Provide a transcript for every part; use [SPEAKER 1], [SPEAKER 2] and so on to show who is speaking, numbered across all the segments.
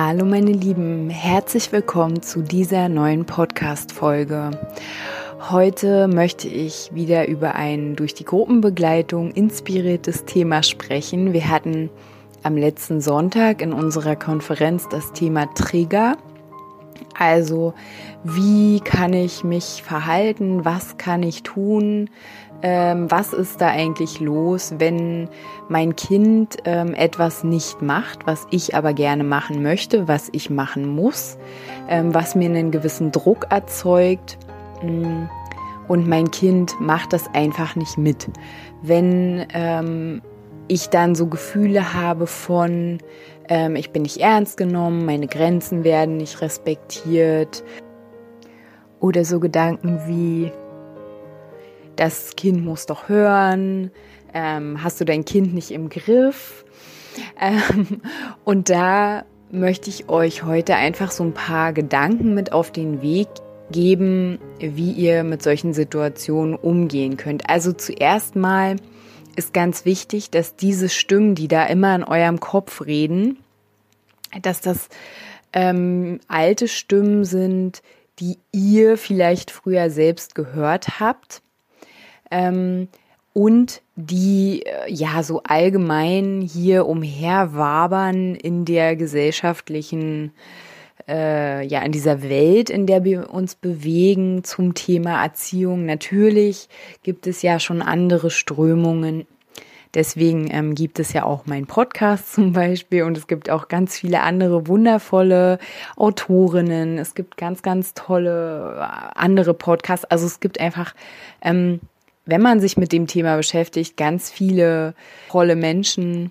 [SPEAKER 1] Hallo meine Lieben, herzlich willkommen zu dieser neuen Podcast-Folge. Heute möchte ich wieder über ein durch die Gruppenbegleitung inspiriertes Thema sprechen. Wir hatten am letzten Sonntag in unserer Konferenz das Thema Trigger. Also, wie kann ich mich verhalten? Was kann ich tun? ähm, was ist da eigentlich los, wenn mein Kind ähm, etwas nicht macht, was ich aber gerne machen möchte, was ich machen muss, ähm, was mir einen gewissen Druck erzeugt mm, und mein Kind macht das einfach nicht mit. Wenn ähm, ich dann so Gefühle habe von, ähm, ich bin nicht ernst genommen, meine Grenzen werden nicht respektiert oder so Gedanken wie, das Kind muss doch hören, ähm, hast du dein Kind nicht im Griff? Ähm, und da möchte ich euch heute einfach so ein paar Gedanken mit auf den Weg geben, wie ihr mit solchen Situationen umgehen könnt. Also zuerst mal ist ganz wichtig, dass diese Stimmen, die da immer in eurem Kopf reden, dass das ähm, alte Stimmen sind, die ihr vielleicht früher selbst gehört habt ähm, und die äh, ja so allgemein hier umherwabern in der gesellschaftlichen äh, ja in dieser Welt, in der wir uns bewegen zum Thema Erziehung. Natürlich gibt es ja schon andere Strömungen. Deswegen ähm, gibt es ja auch meinen Podcast zum Beispiel und es gibt auch ganz viele andere wundervolle Autorinnen. Es gibt ganz, ganz tolle äh, andere Podcasts. Also es gibt einfach ähm, wenn man sich mit dem Thema beschäftigt, ganz viele tolle Menschen,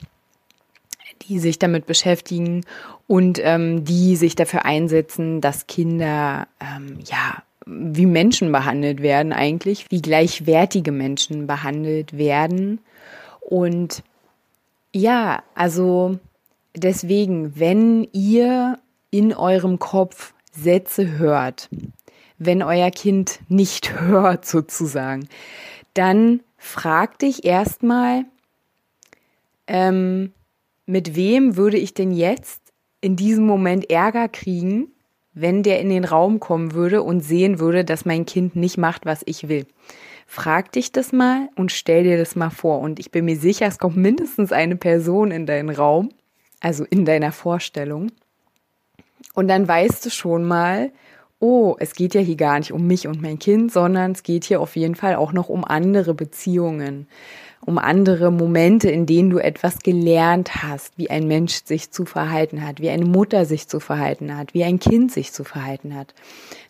[SPEAKER 1] die sich damit beschäftigen und ähm, die sich dafür einsetzen, dass Kinder ähm, ja wie Menschen behandelt werden eigentlich, wie gleichwertige Menschen behandelt werden. Und ja, also deswegen, wenn ihr in eurem Kopf Sätze hört, wenn euer Kind nicht hört sozusagen, dann frag dich erstmal, ähm, mit wem würde ich denn jetzt in diesem Moment Ärger kriegen, wenn der in den Raum kommen würde und sehen würde, dass mein Kind nicht macht, was ich will. Frag dich das mal und stell dir das mal vor. Und ich bin mir sicher, es kommt mindestens eine Person in deinen Raum, also in deiner Vorstellung. Und dann weißt du schon mal, oh, es geht ja hier gar nicht um mich und mein Kind, sondern es geht hier auf jeden Fall auch noch um andere Beziehungen, um andere Momente, in denen du etwas gelernt hast, wie ein Mensch sich zu verhalten hat, wie eine Mutter sich zu verhalten hat, wie ein Kind sich zu verhalten hat.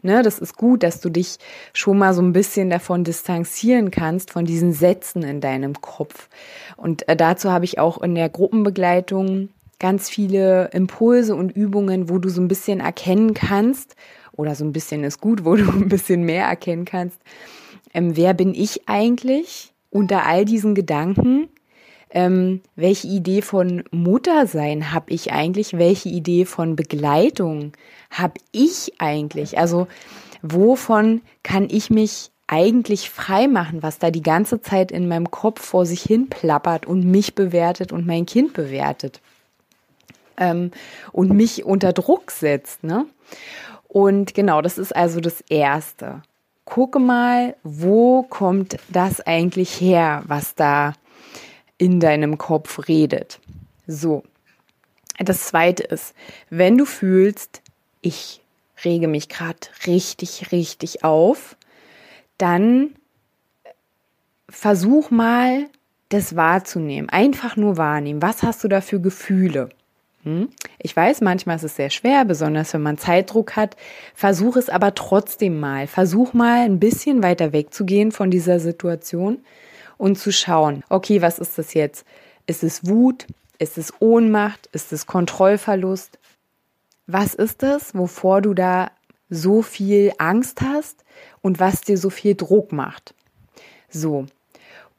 [SPEAKER 1] Ne, das ist gut, dass du dich schon mal so ein bisschen davon distanzieren kannst, von diesen Sätzen in deinem Kopf. Und äh, dazu habe ich auch in der Gruppenbegleitung ganz viele Impulse und Übungen, wo du so ein bisschen erkennen kannst, oder so ein bisschen ist gut, wo du ein bisschen mehr erkennen kannst. Ähm, wer bin ich eigentlich unter all diesen Gedanken? Ähm, welche Idee von Muttersein habe ich eigentlich? Welche Idee von Begleitung habe ich eigentlich? Also wovon kann ich mich eigentlich frei machen, was da die ganze Zeit in meinem Kopf vor sich hin plappert und mich bewertet und mein Kind bewertet ähm, und mich unter Druck setzt, ne? Und genau, das ist also das Erste. Gucke mal, wo kommt das eigentlich her, was da in deinem Kopf redet. So. Das Zweite ist, wenn du fühlst, ich rege mich gerade richtig, richtig auf, dann versuch mal, das wahrzunehmen. Einfach nur wahrnehmen. Was hast du da für Gefühle? Hm? Ich weiß, manchmal ist es sehr schwer, besonders wenn man Zeitdruck hat. Versuch es aber trotzdem mal. Versuch mal ein bisschen weiter wegzugehen von dieser Situation und zu schauen, okay, was ist das jetzt? Ist es Wut? Ist es Ohnmacht? Ist es Kontrollverlust? Was ist es, wovor du da so viel Angst hast und was dir so viel Druck macht? So.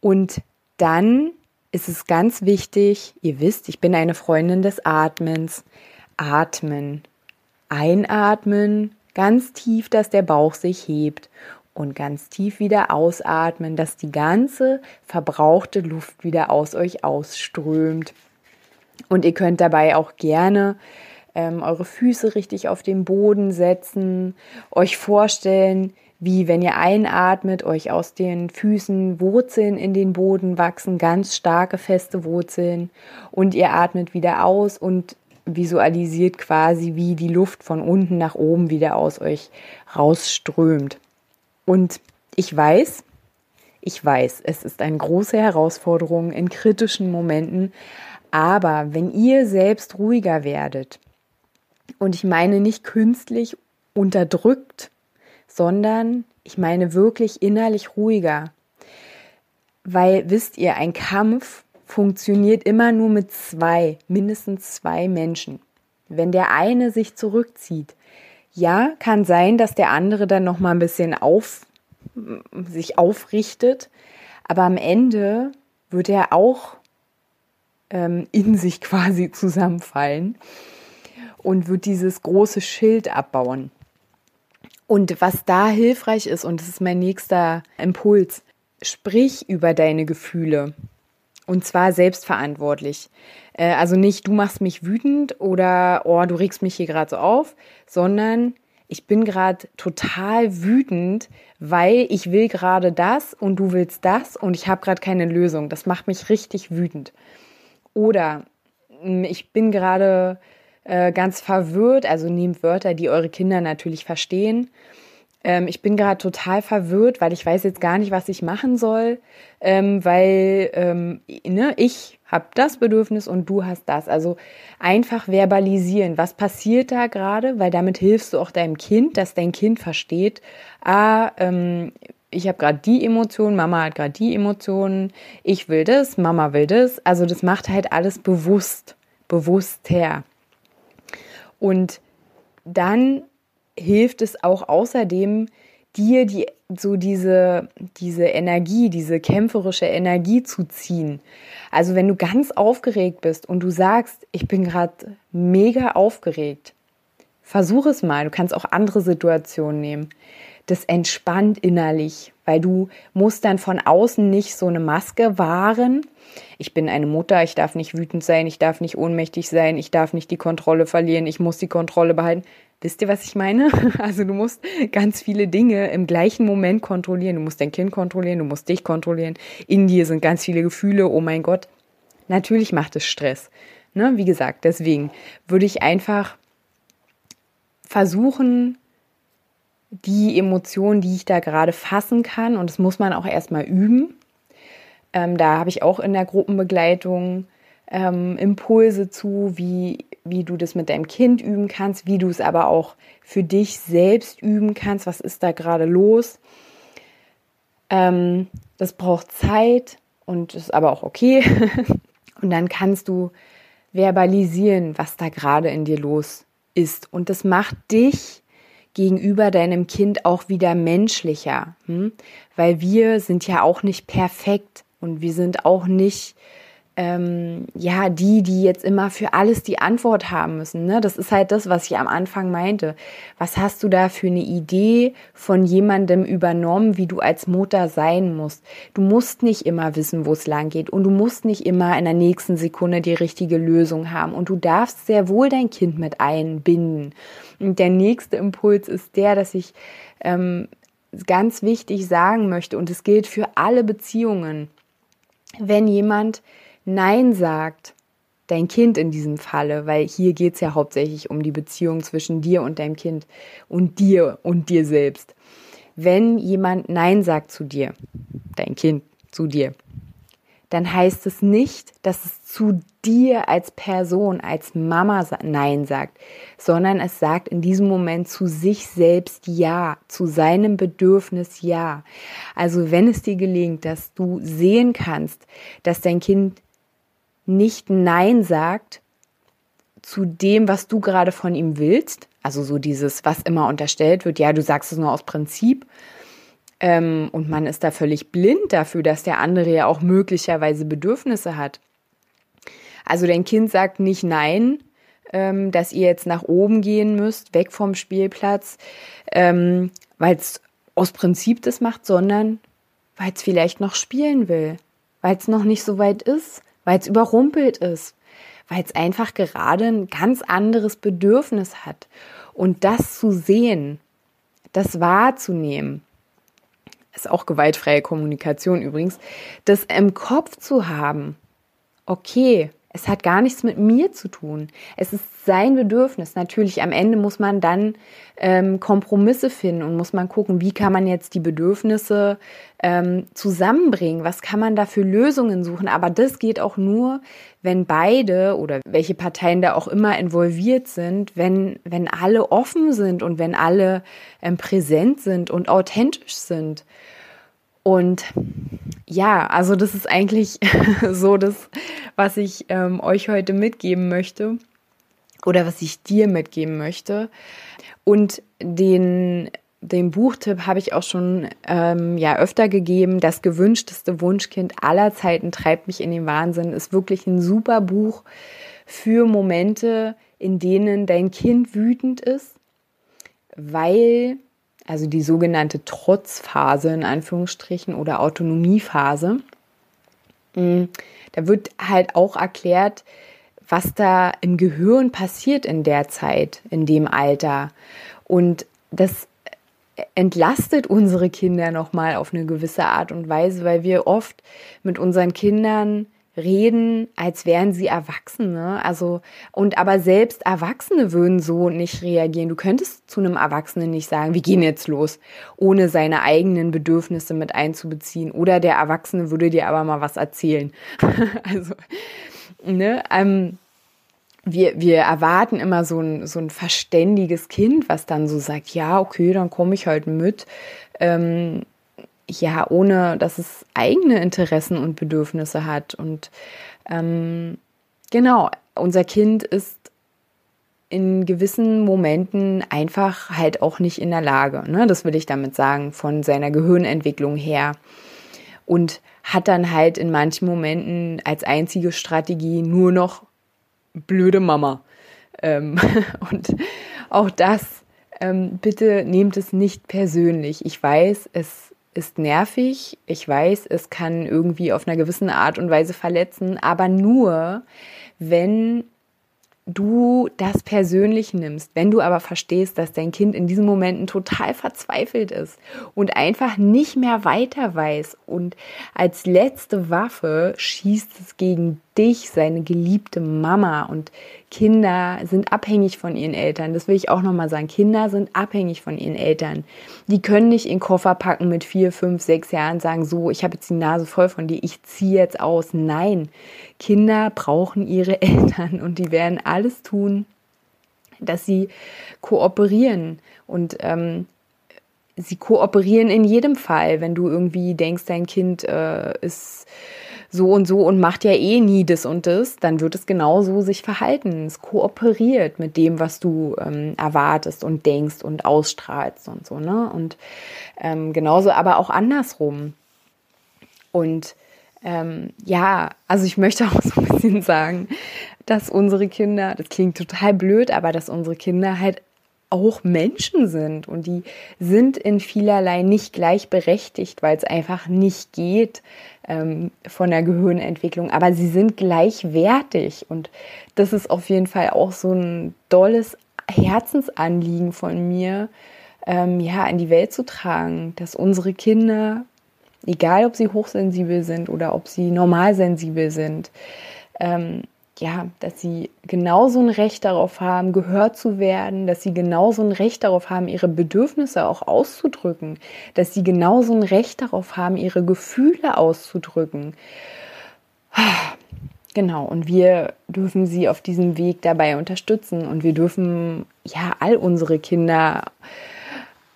[SPEAKER 1] Und dann ist es ganz wichtig, ihr wisst, ich bin eine Freundin des Atmens. Atmen. Einatmen, ganz tief, dass der Bauch sich hebt und ganz tief wieder ausatmen, dass die ganze verbrauchte Luft wieder aus euch ausströmt. Und ihr könnt dabei auch gerne ähm, eure Füße richtig auf den Boden setzen, euch vorstellen, wie wenn ihr einatmet, euch aus den Füßen Wurzeln in den Boden wachsen, ganz starke, feste Wurzeln. Und ihr atmet wieder aus und visualisiert quasi, wie die Luft von unten nach oben wieder aus euch rausströmt. Und ich weiß, ich weiß, es ist eine große Herausforderung in kritischen Momenten, aber wenn ihr selbst ruhiger werdet, und ich meine nicht künstlich unterdrückt, sondern ich meine wirklich innerlich ruhiger. Weil, wisst ihr, ein Kampf funktioniert immer nur mit zwei, mindestens zwei Menschen. Wenn der eine sich zurückzieht, ja, kann sein, dass der andere dann noch mal ein bisschen auf sich aufrichtet, aber am Ende wird er auch ähm, in sich quasi zusammenfallen und wird dieses große Schild abbauen. Und was da hilfreich ist, und das ist mein nächster Impuls, sprich über deine Gefühle. Und zwar selbstverantwortlich. Äh, also nicht, du machst mich wütend oder, oh, du regst mich hier gerade so auf, sondern ich bin gerade total wütend, weil ich will gerade das und du willst das und ich habe gerade keine Lösung. Das macht mich richtig wütend. Oder hm, ich bin gerade äh, ganz verwirrt, also nehmt Wörter, die eure Kinder natürlich verstehen. Ähm, ich bin gerade total verwirrt, weil ich weiß jetzt gar nicht, was ich machen soll, ähm, weil ähm, ne, ich habe das Bedürfnis und du hast das. Also einfach verbalisieren, was passiert da gerade, weil damit hilfst du auch deinem Kind, dass dein Kind versteht, ah, ähm, ich habe gerade die Emotionen, Mama hat gerade die Emotionen, ich will das, Mama will das. Also das macht halt alles bewusst, her. Und dann hilft es auch außerdem, dir die, so diese, diese Energie, diese kämpferische Energie zu ziehen. Also wenn du ganz aufgeregt bist und du sagst, ich bin gerade mega aufgeregt, versuch es mal. Du kannst auch andere Situationen nehmen. Das entspannt innerlich, weil du musst dann von außen nicht so eine Maske wahren. Ich bin eine Mutter, ich darf nicht wütend sein, ich darf nicht ohnmächtig sein, ich darf nicht die Kontrolle verlieren, ich muss die Kontrolle behalten. Wisst ihr, was ich meine? Also du musst ganz viele Dinge im gleichen Moment kontrollieren. Du musst dein Kind kontrollieren, du musst dich kontrollieren. In dir sind ganz viele Gefühle. Oh mein Gott. Natürlich macht es Stress. Ne? Wie gesagt, deswegen würde ich einfach versuchen, die Emotionen, die ich da gerade fassen kann, und das muss man auch erstmal üben. Ähm, da habe ich auch in der Gruppenbegleitung ähm, Impulse zu, wie, wie du das mit deinem Kind üben kannst, wie du es aber auch für dich selbst üben kannst. Was ist da gerade los? Ähm, das braucht Zeit und ist aber auch okay. und dann kannst du verbalisieren, was da gerade in dir los ist. Und das macht dich gegenüber deinem Kind auch wieder menschlicher, hm? weil wir sind ja auch nicht perfekt und wir sind auch nicht ähm, ja, die, die jetzt immer für alles die Antwort haben müssen. Ne? Das ist halt das, was ich am Anfang meinte. Was hast du da für eine Idee von jemandem übernommen, wie du als Mutter sein musst? Du musst nicht immer wissen, wo es lang geht und du musst nicht immer in der nächsten Sekunde die richtige Lösung haben und du darfst sehr wohl dein Kind mit einbinden. Und der nächste Impuls ist der, dass ich ähm, ganz wichtig sagen möchte und es gilt für alle Beziehungen. Wenn jemand Nein sagt, dein Kind in diesem Falle, weil hier geht es ja hauptsächlich um die Beziehung zwischen dir und deinem Kind und dir und dir selbst. Wenn jemand Nein sagt zu dir, dein Kind zu dir, dann heißt es nicht, dass es zu dir als Person, als Mama Nein sagt, sondern es sagt in diesem Moment zu sich selbst Ja, zu seinem Bedürfnis Ja. Also wenn es dir gelingt, dass du sehen kannst, dass dein Kind nicht Nein sagt zu dem, was du gerade von ihm willst. Also so dieses, was immer unterstellt wird, ja, du sagst es nur aus Prinzip. Ähm, und man ist da völlig blind dafür, dass der andere ja auch möglicherweise Bedürfnisse hat. Also dein Kind sagt nicht nein, ähm, dass ihr jetzt nach oben gehen müsst, weg vom Spielplatz, ähm, weil es aus Prinzip das macht, sondern weil es vielleicht noch spielen will, weil es noch nicht so weit ist, weil es überrumpelt ist, weil es einfach gerade ein ganz anderes Bedürfnis hat. Und das zu sehen, das wahrzunehmen, ist auch gewaltfreie Kommunikation übrigens, das im Kopf zu haben, okay, es hat gar nichts mit mir zu tun. Es ist sein Bedürfnis. Natürlich, am Ende muss man dann ähm, Kompromisse finden und muss man gucken, wie kann man jetzt die Bedürfnisse ähm, zusammenbringen? Was kann man da für Lösungen suchen? Aber das geht auch nur, wenn beide oder welche Parteien da auch immer involviert sind, wenn, wenn alle offen sind und wenn alle ähm, präsent sind und authentisch sind. Und ja, also das ist eigentlich so das, was ich ähm, euch heute mitgeben möchte oder was ich dir mitgeben möchte. Und den, den Buchtipp habe ich auch schon ähm, ja öfter gegeben. Das gewünschteste Wunschkind aller Zeiten treibt mich in den Wahnsinn. Ist wirklich ein super Buch für Momente, in denen dein Kind wütend ist, weil also die sogenannte Trotzphase in Anführungsstrichen oder Autonomiephase. Mm, da wird halt auch erklärt, was da im Gehirn passiert in der Zeit, in dem Alter. Und das entlastet unsere Kinder nochmal auf eine gewisse Art und Weise, weil wir oft mit unseren Kindern reden, als wären sie Erwachsene. Also, und aber selbst Erwachsene würden so nicht reagieren. Du könntest zu einem Erwachsenen nicht sagen, wir gehen jetzt los, ohne seine eigenen Bedürfnisse mit einzubeziehen. Oder der Erwachsene würde dir aber mal was erzählen. also, ne, ähm, wir, wir erwarten immer so ein, so ein verständiges Kind, was dann so sagt, ja, okay, dann komme ich halt mit. Ähm, ja, ohne dass es eigene Interessen und Bedürfnisse hat. Und ähm, genau, unser Kind ist in gewissen Momenten einfach halt auch nicht in der Lage, ne? das will ich damit sagen, von seiner Gehirnentwicklung her. Und hat dann halt in manchen Momenten als einzige Strategie nur noch blöde Mama. Ähm, und auch das, ähm, bitte nehmt es nicht persönlich. Ich weiß, es ist nervig. Ich weiß, es kann irgendwie auf einer gewissen Art und Weise verletzen, aber nur, wenn du das persönlich nimmst, wenn du aber verstehst, dass dein Kind in diesen Momenten total verzweifelt ist und einfach nicht mehr weiter weiß und als letzte Waffe schießt es gegen dich, seine geliebte Mama und Kinder sind abhängig von ihren Eltern. Das will ich auch nochmal sagen. Kinder sind abhängig von ihren Eltern. Die können nicht in Koffer packen mit vier, fünf, sechs Jahren sagen, so, ich habe jetzt die Nase voll von dir, ich ziehe jetzt aus. Nein, Kinder brauchen ihre Eltern und die werden alles tun, dass sie kooperieren und ähm, sie kooperieren in jedem Fall. Wenn du irgendwie denkst, dein Kind äh, ist so und so und macht ja eh nie das und das, dann wird es genauso sich verhalten. Es kooperiert mit dem, was du ähm, erwartest und denkst und ausstrahlst und so, ne? Und ähm, genauso aber auch andersrum. Und ähm, ja, also ich möchte auch so ein bisschen sagen, dass unsere Kinder, das klingt total blöd, aber dass unsere Kinder halt auch Menschen sind. Und die sind in vielerlei nicht gleichberechtigt, weil es einfach nicht geht ähm, von der Gehirnentwicklung, aber sie sind gleichwertig. Und das ist auf jeden Fall auch so ein dolles Herzensanliegen von mir, ähm, ja, in die Welt zu tragen, dass unsere Kinder, egal ob sie hochsensibel sind oder ob sie normalsensibel sind, ähm, ja, dass sie genauso ein Recht darauf haben, gehört zu werden, dass sie genauso ein Recht darauf haben, ihre Bedürfnisse auch auszudrücken, dass sie genauso ein Recht darauf haben, ihre Gefühle auszudrücken. Genau, und wir dürfen sie auf diesem Weg dabei unterstützen und wir dürfen ja all unsere Kinder,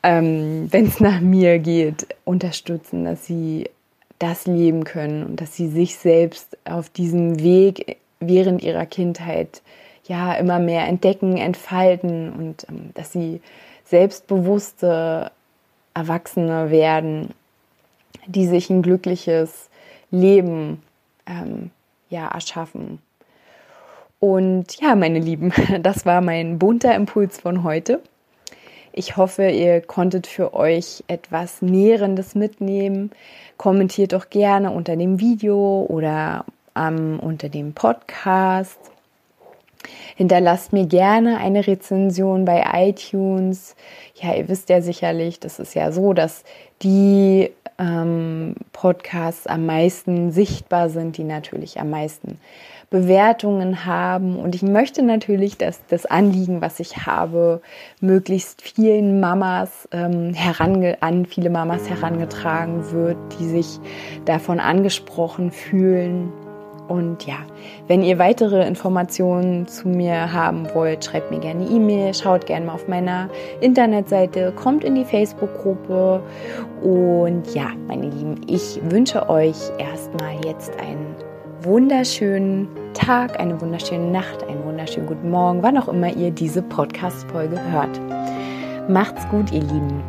[SPEAKER 1] ähm, wenn es nach mir geht, unterstützen, dass sie das leben können und dass sie sich selbst auf diesem Weg während ihrer Kindheit ja immer mehr entdecken, entfalten und ähm, dass sie selbstbewusste Erwachsene werden, die sich ein glückliches Leben ähm, ja, erschaffen. Und ja, meine Lieben, das war mein bunter Impuls von heute. Ich hoffe, ihr konntet für euch etwas Nährendes mitnehmen. Kommentiert doch gerne unter dem Video oder ähm, unter dem Podcast. Hinterlasst mir gerne eine Rezension bei iTunes. Ja, ihr wisst ja sicherlich, das ist ja so, dass die ähm, Podcasts am meisten sichtbar sind, die natürlich am meisten Bewertungen haben. Und ich möchte natürlich, dass das Anliegen, was ich habe, möglichst vielen Mamas ähm, herange an viele Mamas herangetragen wird, die sich davon angesprochen fühlen und ja, wenn ihr weitere Informationen zu mir haben wollt, schreibt mir gerne E-Mail, schaut gerne mal auf meiner Internetseite, kommt in die Facebook-Gruppe. Und ja, meine Lieben, ich wünsche euch erstmal jetzt einen wunderschönen Tag, eine wunderschöne Nacht, einen wunderschönen guten Morgen, wann auch immer ihr diese Podcast-Folge hört. Macht's gut, ihr Lieben.